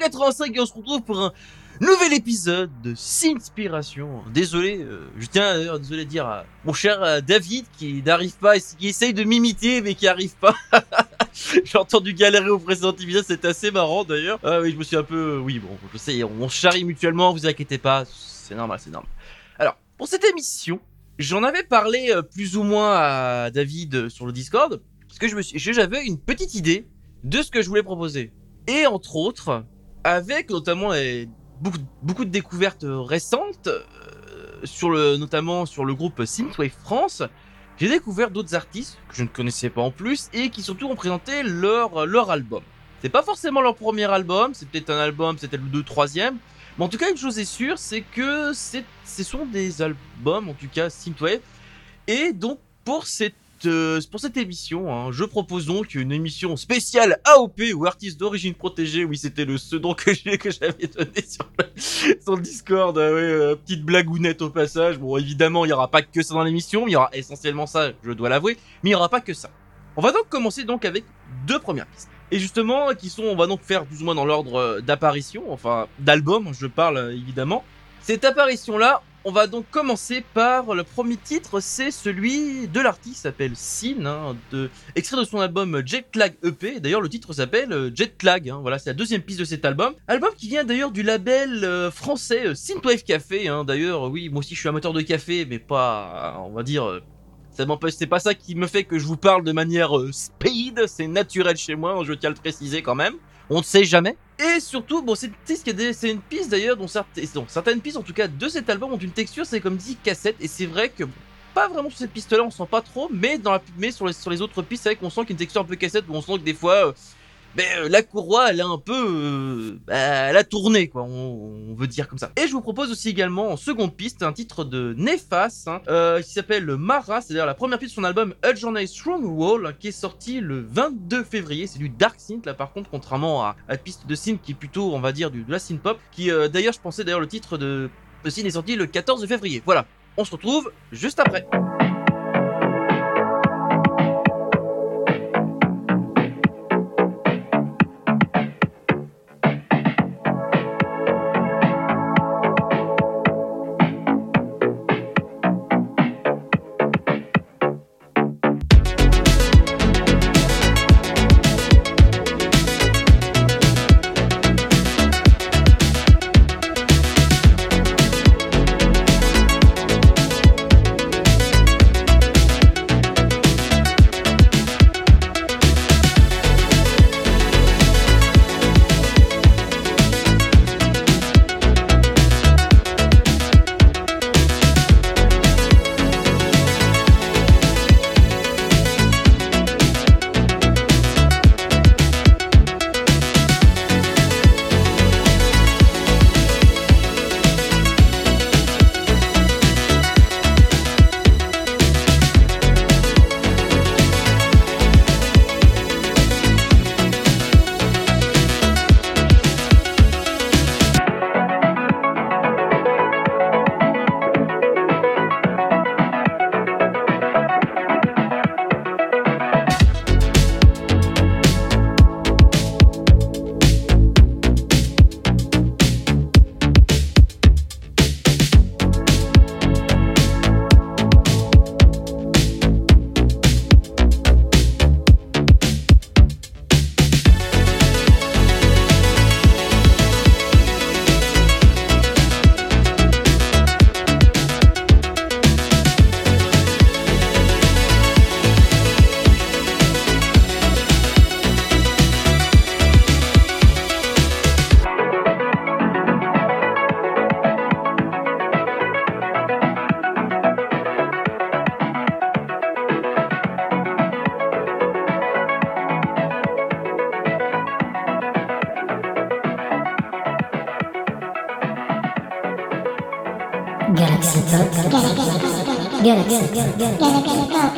Bonjour à tous, c'est Benresso85 et on se retrouve pour un nouvel épisode de Sinspiration. Désolé, euh, je tiens d'ailleurs désolé de dire à mon cher euh, David qui n'arrive pas, qui essaye de m'imiter mais qui arrive pas. J'ai entendu galérer au précédent épisode, c'était assez marrant d'ailleurs. Ah oui, je me suis un peu, oui bon, je sais, on charrie mutuellement, vous inquiétez pas, c'est normal, c'est normal. Alors, pour cette émission, j'en avais parlé euh, plus ou moins à David sur le Discord, parce que je me suis, j'avais une petite idée de ce que je voulais proposer. Et entre autres, avec notamment beaucoup, de découvertes récentes, euh, sur le, notamment sur le groupe Synthwave France, j'ai découvert d'autres artistes que je ne connaissais pas en plus et qui surtout ont présenté leur, leur album. C'est pas forcément leur premier album, c'est peut-être un album, c'était le deux, troisième. Mais en tout cas, une chose est sûre, c'est que c'est, ce sont des albums, en tout cas Synthwave. Et donc, pour cette, euh, pour cette émission, hein, je propose donc une émission spéciale AOP ou artiste d'origine protégée. Oui, c'était le pseudo que que j'avais donné sur le, Discord. ouais, euh, petite blagounette au passage. Bon, évidemment, il y aura pas que ça dans l'émission. Il y aura essentiellement ça, je dois l'avouer. Mais il y aura pas que ça. On va donc commencer donc avec deux premières pistes. Et justement, qui sont, on va donc faire plus ou moins dans l'ordre euh, d'apparition, enfin d'album, je parle euh, évidemment. Cette apparition-là, on va donc commencer par le premier titre, c'est celui de l'artiste s'appelle Sin, hein, de, extrait de son album Jetlag EP. D'ailleurs, le titre s'appelle euh, Jetlag. Hein, voilà, c'est la deuxième piste de cet album. Album qui vient d'ailleurs du label euh, français euh, Synthwave Café. Hein, d'ailleurs, oui, moi aussi je suis amateur de café, mais pas, on va dire. ça m'empêche, c'est pas ça qui me fait que je vous parle de manière speed, c'est naturel chez moi, je tiens à le préciser quand même. On ne sait jamais. Et surtout, bon, c'est une piste, piste d'ailleurs dont, certaines pistes, en tout cas de cet album, ont une texture, c'est comme dit cassette, et c'est vrai que pas vraiment sur cette piste-là, on sent pas trop, mais dans la, mais sur les, autres pistes, c'est vrai qu'on sent qu'il y a une texture un peu cassette, où on sent que des fois, euh, ben, euh, la courroie, elle a un peu, euh, bah, elle a tourné, quoi, on, on veut dire comme ça. Et je vous propose aussi également en seconde piste un titre de Nefas, hein, euh, qui s'appelle Mara, c'est d'ailleurs la première piste de son album A Journey Strong Wall, qui est sorti le 22 février. C'est du dark synth là, par contre, contrairement à, à la piste de synth qui est plutôt, on va dire, du, de la synth pop. Qui, euh, d'ailleurs, je pensais d'ailleurs le titre de, de synth est sorti le 14 février. Voilà, on se retrouve juste après. yo, yo, yo, yo, go.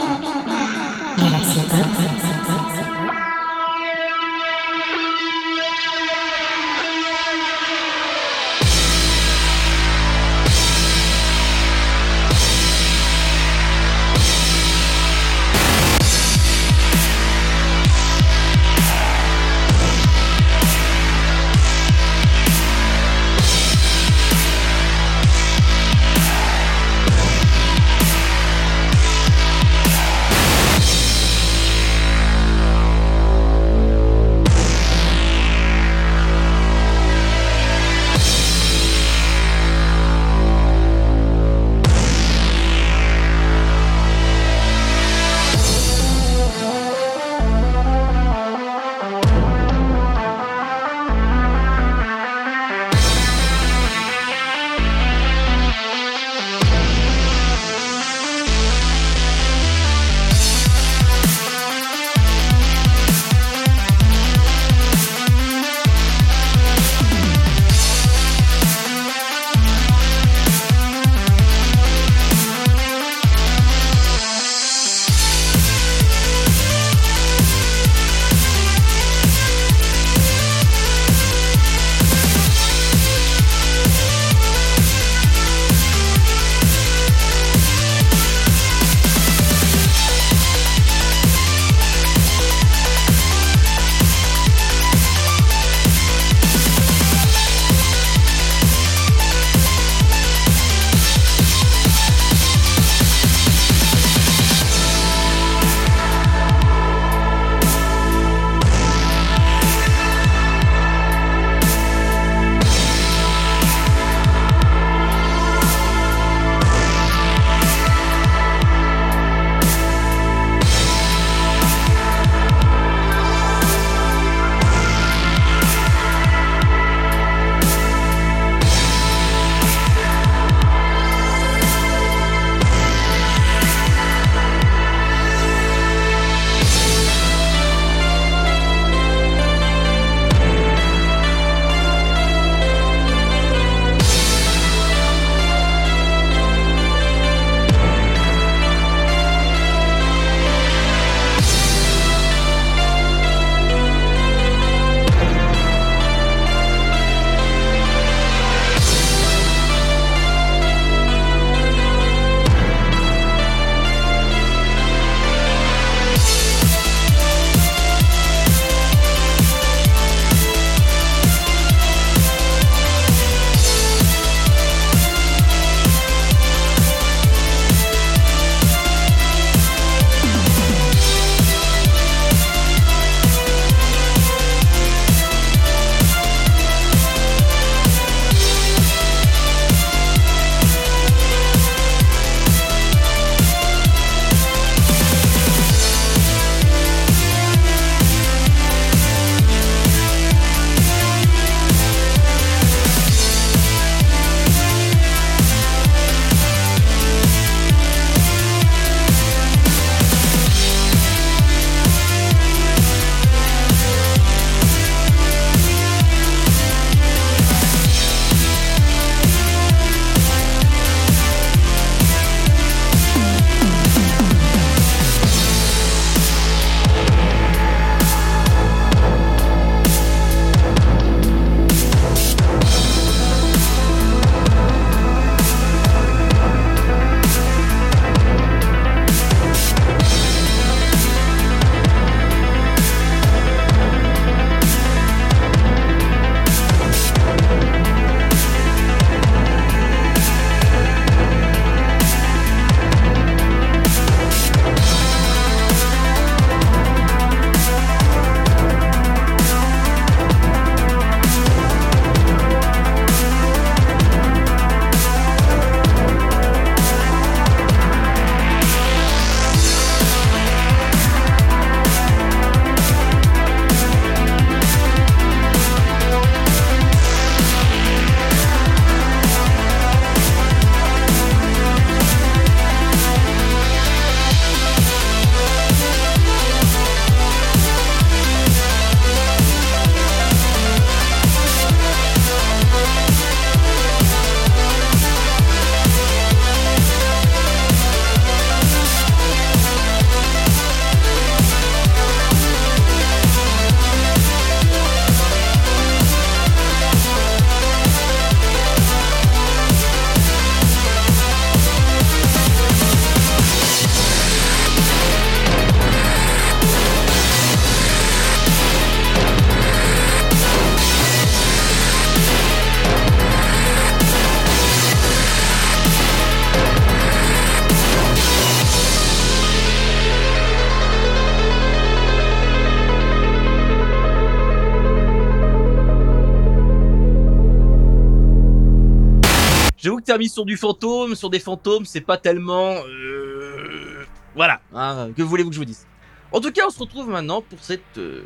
Termine sur du fantôme, sur des fantômes, c'est pas tellement... euh, Voilà, hein, que voulez-vous que je vous dise En tout cas, on se retrouve maintenant pour cette euh,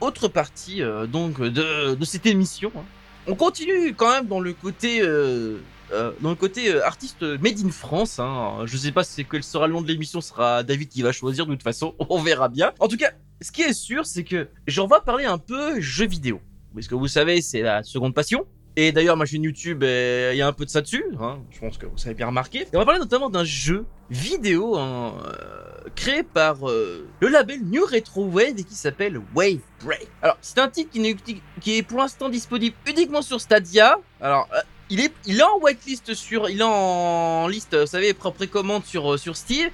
autre partie euh, donc de, cette émission. hein. On continue quand même dans le côté... dans le côté artiste made in France, hein. je sais pas si quel sera le nom de l'émission, sera David qui va choisir de toute façon, on verra bien. En tout cas, ce qui est sûr, c'est que j'en vais parler un peu jeux vidéo. Parce que vous savez, c'est la seconde passion. Et d'ailleurs, ma chaîne YouTube, euh, il y a un peu de ça dessus. Hein. Je pense que vous avez bien remarqué. Et on va parler notamment d'un jeu vidéo hein, euh, créé par euh, le label New Retro Wave et qui s'appelle Wave Break. Alors, c'est un titre qui, qui est pour l'instant disponible uniquement sur Stadia. Alors, euh, il est, il est en whitelist sur, il est en liste, vous savez, pré- précommande sur, euh, sur Steam.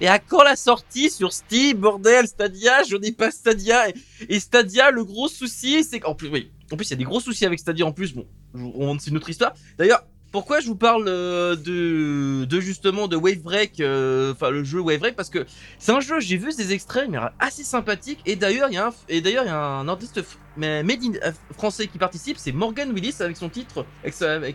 Et à quand la sortie sur Steam, bordel, Stadia, je n'ai pas Stadia. Et Stadia, le gros souci, c'est qu'en plus, oui, en plus, il y a des gros soucis avec Stadia en plus. Bon, on- c'est une autre histoire. D'ailleurs, pourquoi je vous parle euh, de, justement de Wave Break, euh, enfin le jeu Wave Break, parce que c'est un jeu, j'ai vu des extraits, mais assez sympathique. Et d'ailleurs, il y a un, y a un artiste made euh, français qui participe, c'est Morgan Willis avec son titre,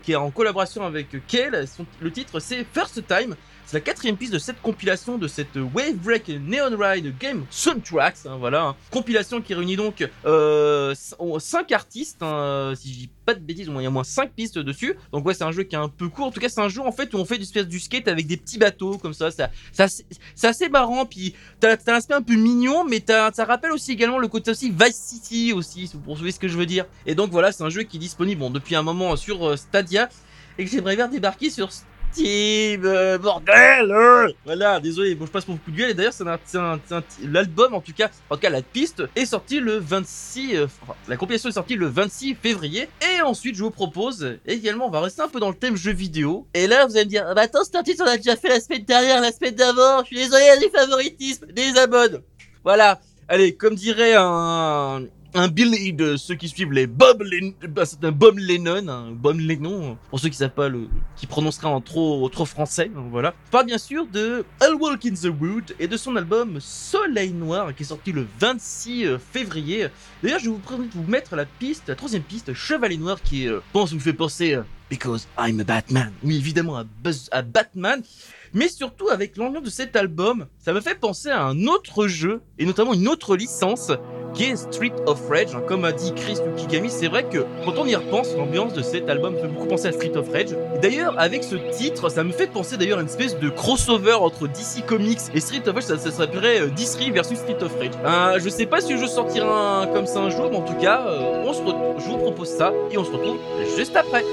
qui est en collaboration avec Kel. Son- le titre, c'est First Time. C'est la quatrième piste de cette compilation de cette Wave Break Neon Ride Game Soundtracks. hein, voilà, hein. compilation qui réunit donc euh, 5 artistes, hein, euh, si je dis pas de bêtises, il y a au moins 5 pistes dessus. Donc ouais, c'est un jeu qui est un peu court. En tout cas, c'est un jeu en fait où on fait du, espèce du skate avec des petits bateaux comme ça. c'est assez marrant. Puis t'as t'as l'aspect un peu mignon, mais ça rappelle aussi également le côté aussi Vice City aussi, pour vous voyez ce que je veux dire. Et donc voilà, c'est un jeu qui est disponible depuis un moment sur euh, Stadia et que j'aimerais bien débarquer sur Steam, euh, bordel euh. Voilà, désolé, bon je passe pour beaucoup de gueule et d'ailleurs c'est un, un- un- l'album en tout cas, en tout cas la piste est sortie le 26, euh, enfin, la compilation est sortie le 26 février. Et ensuite je vous propose également, on va rester un peu dans le thème jeu vidéo. Et là vous allez me dire, ah bah attends c'est un titre on a déjà fait la semaine dernière, la semaine d'avant, je suis désolé, il des favoritismes, des abonnes, voilà, allez, comme dirait un un Billy de ceux qui suivent les Bob Lennon, bah, c'est un Bob Lennon, Bob Lennon, pour ceux qui savent pas le, qui prononcera en trop, trop français, donc voilà. Je parle bien sûr de I'll Walk in the Wood et de son album Soleil Noir qui est sorti le 26 février. D'ailleurs, je vous, pré- vous mettre la piste, la troisième piste, Chevalier Noir, qui, euh, pense, vous fait penser, euh, Because I'm a Batman. Oui, évidemment, à, Batman. Mais surtout, avec l'ambiance de cet album, ça me fait penser à un autre jeu, et notamment une autre licence, qui est Street of Rage. hein. Comme a dit Chris Yukigami, c'est vrai que quand on y repense, l'ambiance de cet album fait beaucoup penser à Street of Rage. D'ailleurs, avec ce titre, ça me fait penser d'ailleurs à une espèce de crossover entre DC Comics et Street of Rage. Ça, s'appellerait euh, DC versus Street of Rage. Euh, je sais pas si le jeu sortira un- comme ça un jour, mais en tout cas, euh, je vous propose ça et on se retrouve juste après.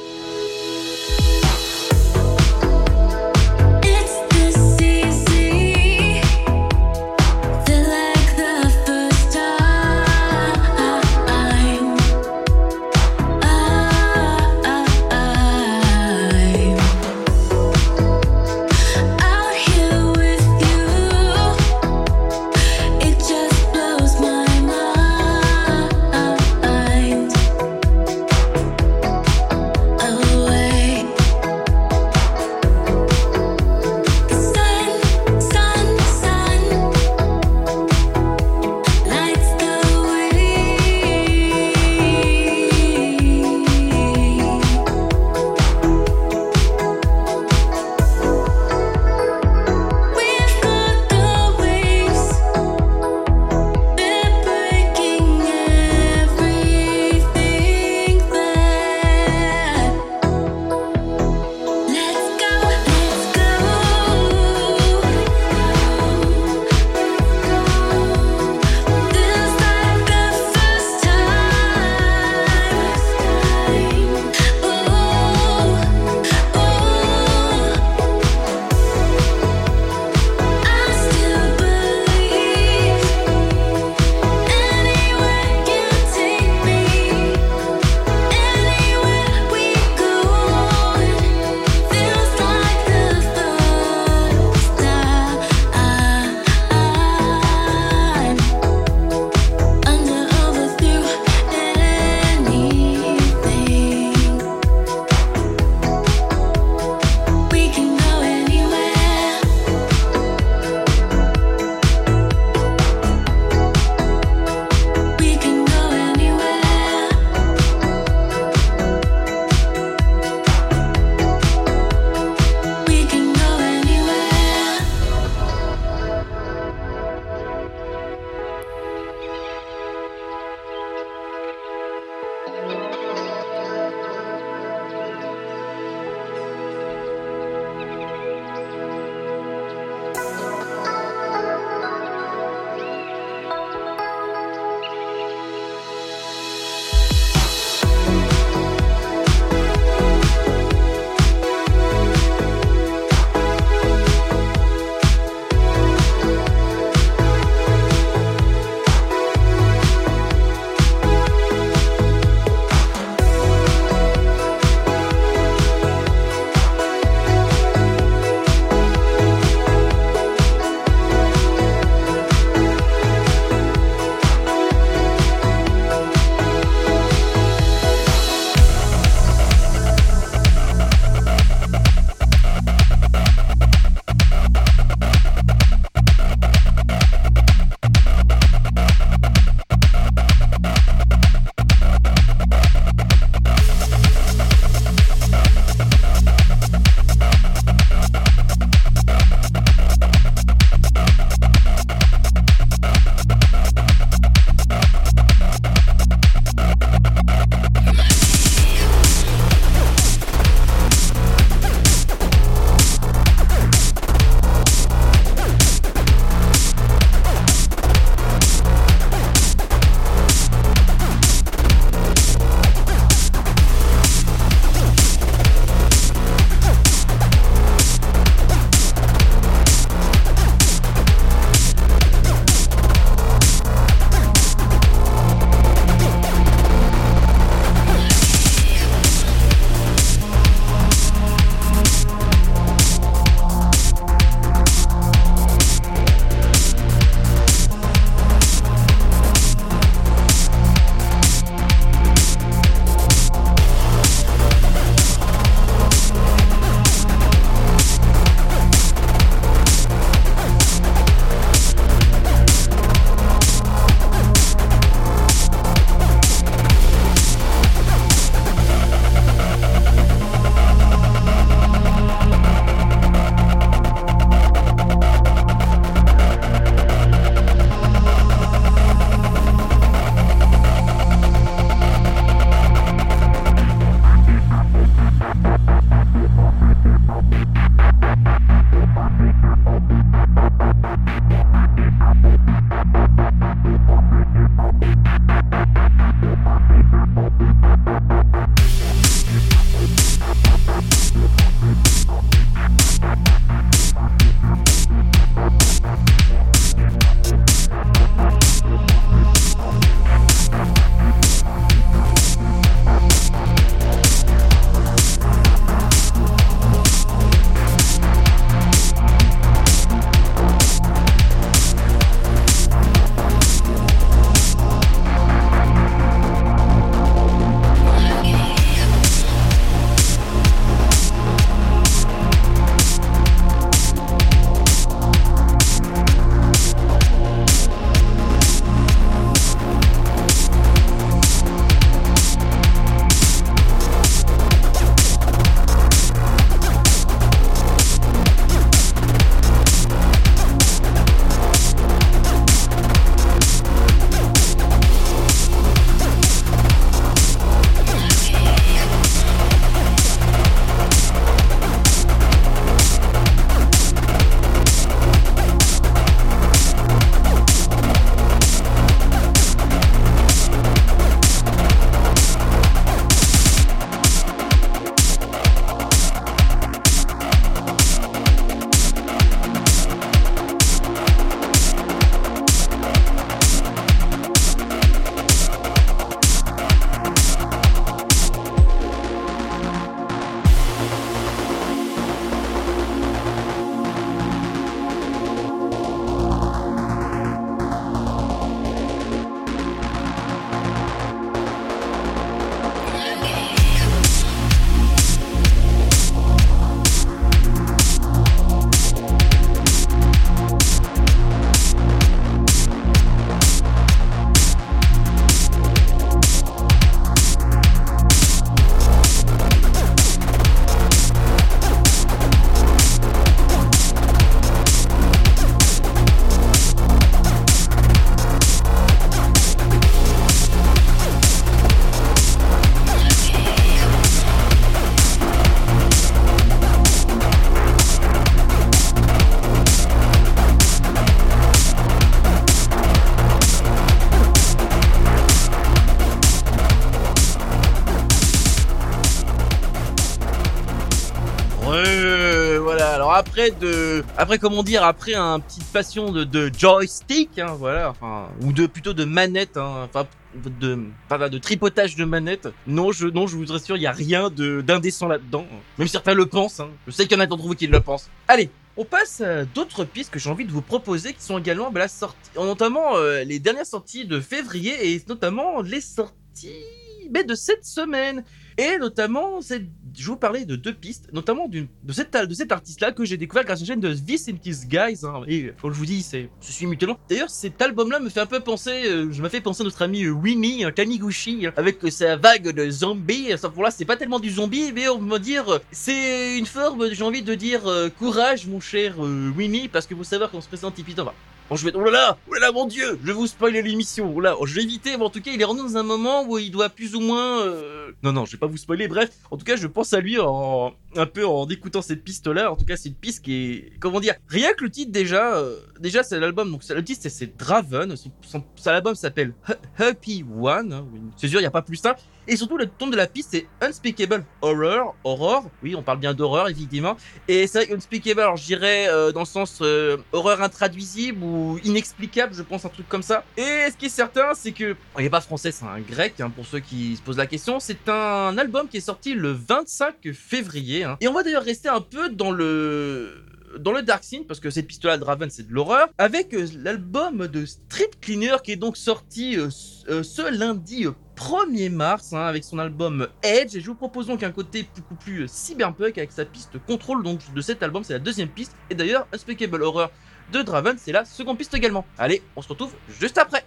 Après comment dire, après un petite passion de, joystick, hein, voilà, enfin, ou de plutôt de manette, hein, enfin de, enfin, de tripotage de manette. Non, je, non, je vous rassure, il y a rien de d'indécent là-dedans. Même certains le pensent. Hein. Je sais qu'il y en a d'entre vous qui le pensent. Allez. On passe à d'autres pistes que j'ai envie de vous proposer qui sont également la sortie, notamment euh, les dernières sorties de février et notamment les sorties mais de cette semaine. Et notamment, c'est- je vous parlais de deux pistes, notamment de cet, de cet artiste-là que j'ai découvert grâce à la chaîne de These Guys. hein. et que je vous dis, c'est, je suis mutuellement. D'ailleurs, cet album-là me fait un peu penser, euh, je me fait penser à notre ami euh, Winnie, euh, Taniguchi, hein, avec euh, sa vague de zombies. Ça, pour là, c'est pas tellement du zombie, mais on va dire, c'est une forme, j'ai envie de dire, courage, mon cher Winnie, parce que vous savez qu'on se présente évidemment. Bon, je vais... Oh là là Oh là là, mon dieu Je vais vous spoiler l'émission. Oh oh, je vais éviter, mais en tout cas, il est rendu dans un moment où il doit plus ou moins... euh, Non, non, je vais pas vous spoiler, bref. En tout cas, je pense à lui en... un peu en écoutant cette piste-là. En tout cas, c'est une piste qui est... Comment dire Rien que le titre, déjà... euh, Déjà, c'est l'album, donc le titre, c'est- Draven. Son, son, album s'appelle Happy One. hein. C'est sûr, il n'y a pas plus simple. Et surtout, le ton de la piste, c'est Unspeakable Horror. Horror, oui, on parle bien d'horreur, effectivement. Et c'est vrai que Unspeakable, alors je dirais euh, dans le sens euh, horreur intraduisible ou inexplicable, je pense un truc comme ça. Et ce qui est certain, c'est que il n'est pas français, c'est un grec, hein, pour ceux qui se posent la question. C'est un album qui est sorti le 25 février. hein. Et on va d'ailleurs rester un peu dans le dans le Dark Scene, parce que cette piste-là, Draven, c'est de l'horreur, avec euh, l'album de Street Cleaner qui est donc sorti euh, ce- euh, ce lundi euh, 1er mars, hein, avec son album Edge. Et je vous propose donc un côté beaucoup plus cyberpunk avec sa piste Control donc, de cet album, c'est la deuxième piste. Et d'ailleurs, Unspeakable Horror de Draven, c'est la seconde piste également. Allez, on se retrouve juste après.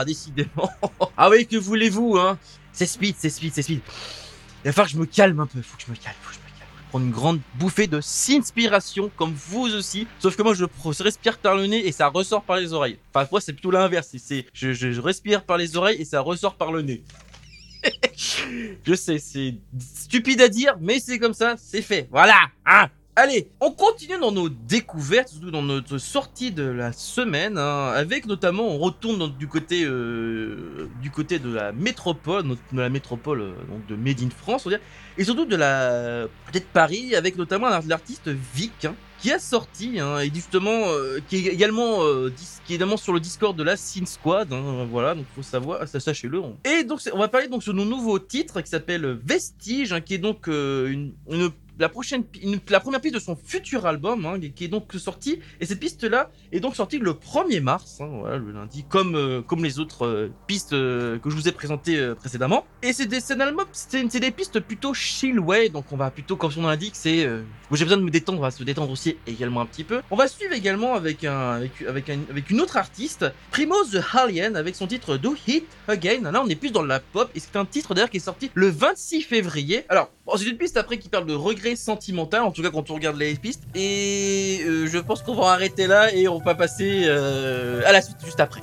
Ah, décidément. ah oui, que voulez-vous, hein? C'est speed, c'est speed, c'est speed. Il va falloir que je me calme un peu. Faut que je me calme, faut que je me calme. Prendre une grande bouffée de s'inspiration, comme vous aussi. Sauf que moi, je respire par le nez et ça ressort par les oreilles. Enfin, moi, c'est plutôt l'inverse. C'est- je- je respire par les oreilles et ça ressort par le nez. je sais, c'est stupide à dire, mais c'est comme ça, c'est fait. Voilà, hein? Allez, on continue dans nos découvertes, surtout dans notre sortie de la semaine, hein, avec notamment, on retourne dans- du côté euh, du côté de la métropole, de la métropole euh, de Made in France, on dire, et surtout de la peut-être Paris, avec notamment l'ar- l'artiste Vic, hein, qui a sorti, hein, et justement, euh, qui est également, sur le Discord de la Sin Squad, voilà, donc faut savoir, sachez-le. Et donc, on va parler donc sur nos nouveaux titres qui s'appelle Vestige, qui est donc une- la prochaine, la première piste de son futur album, hein, qui est donc sorti, et cette piste-là est donc sortie le 1er mars, hein, voilà, le lundi, comme, euh, comme les autres euh, pistes euh, que je vous ai présentées précédemment. Et c'est des, c'est des pistes plutôt chill way, donc on va plutôt, comme son nom l'indique, c'est j'ai besoin de me détendre, on va se détendre aussi également un petit peu. On va suivre également avec un, avec, avec, un- avec une autre artiste, Primoz the Alien, avec son titre Do Hit Again. Là, on est plus dans la pop, et c'est un titre d'ailleurs qui est sorti le 26 février. Alors, c'est une piste après qui parle de regret sentimental, en tout cas quand on regarde les pistes, et euh, je pense qu'on va arrêter là et on va passer euh, à la suite juste après.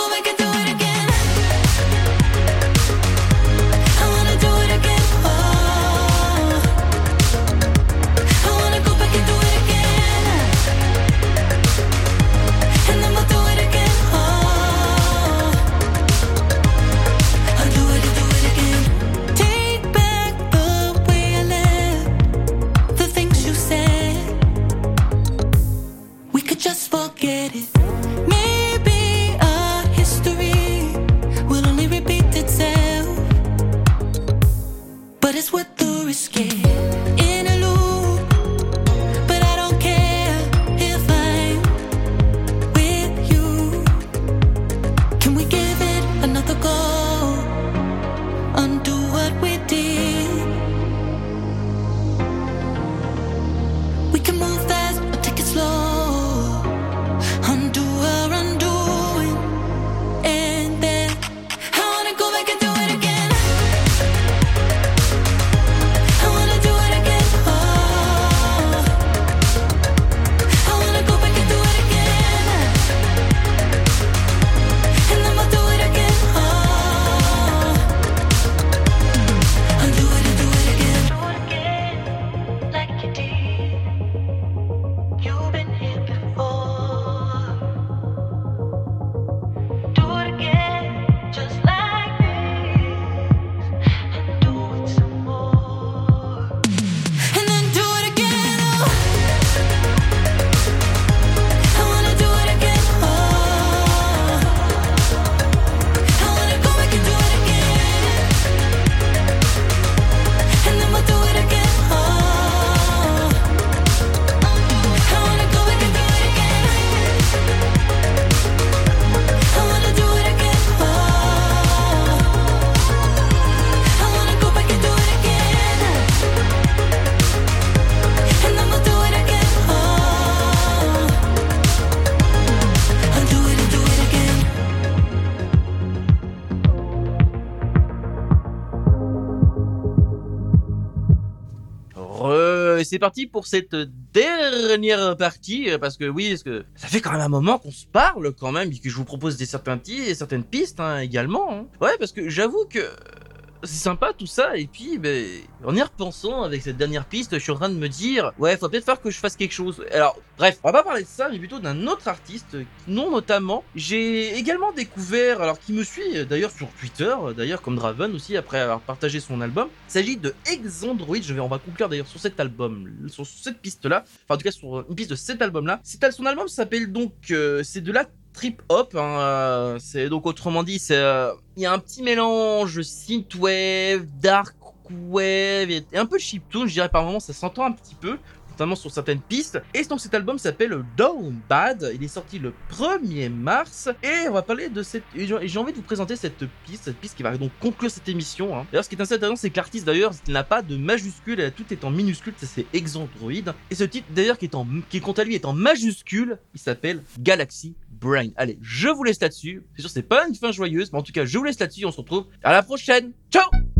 tú ves c'est parti pour cette dernière partie euh, parce que oui, parce que ça fait quand même un moment qu'on se parle quand même et que je vous propose des certains et certaines pistes hein, également. hein. Ouais, parce que j'avoue que c'est sympa tout ça et puis ben, en y repensant avec cette dernière piste, je suis en train de me dire ouais, faut peut-être faire que je fasse quelque chose. Alors bref, on va pas parler de ça, mais plutôt d'un autre artiste non notamment j'ai également découvert alors qui me suit d'ailleurs sur Twitter, d'ailleurs comme Draven aussi après avoir partagé son album. Il s'agit de Exandroid, je vais on va conclure d'ailleurs sur cet album, sur cette piste là, enfin en tout cas sur une piste de cet album là. Son album s'appelle donc euh, c'est de la trip hop hein, euh, c'est donc autrement dit c'est euh, il y a un petit mélange synthwave, dark wave et un peu chiptune, je dirais par moments ça s'entend un petit peu notamment sur certaines pistes. Et donc cet album s'appelle Down Bad. Il est sorti le 1er mars. Et on va parler de cette. et J'ai envie de vous présenter cette piste, cette piste qui va donc conclure cette émission. hein. D'ailleurs, ce qui est assez intéressant, c'est que l'artiste d'ailleurs il n'a pas de majuscule, tout est en minuscule, ça c'est Exandroid. Et ce titre d'ailleurs qui est en, qui quant à lui est en majuscule, il s'appelle Galaxy Brain. Allez, je vous laisse là-dessus. C'est sûr, c'est pas une fin joyeuse, mais en tout cas, je vous laisse là-dessus. On se retrouve à la prochaine. Ciao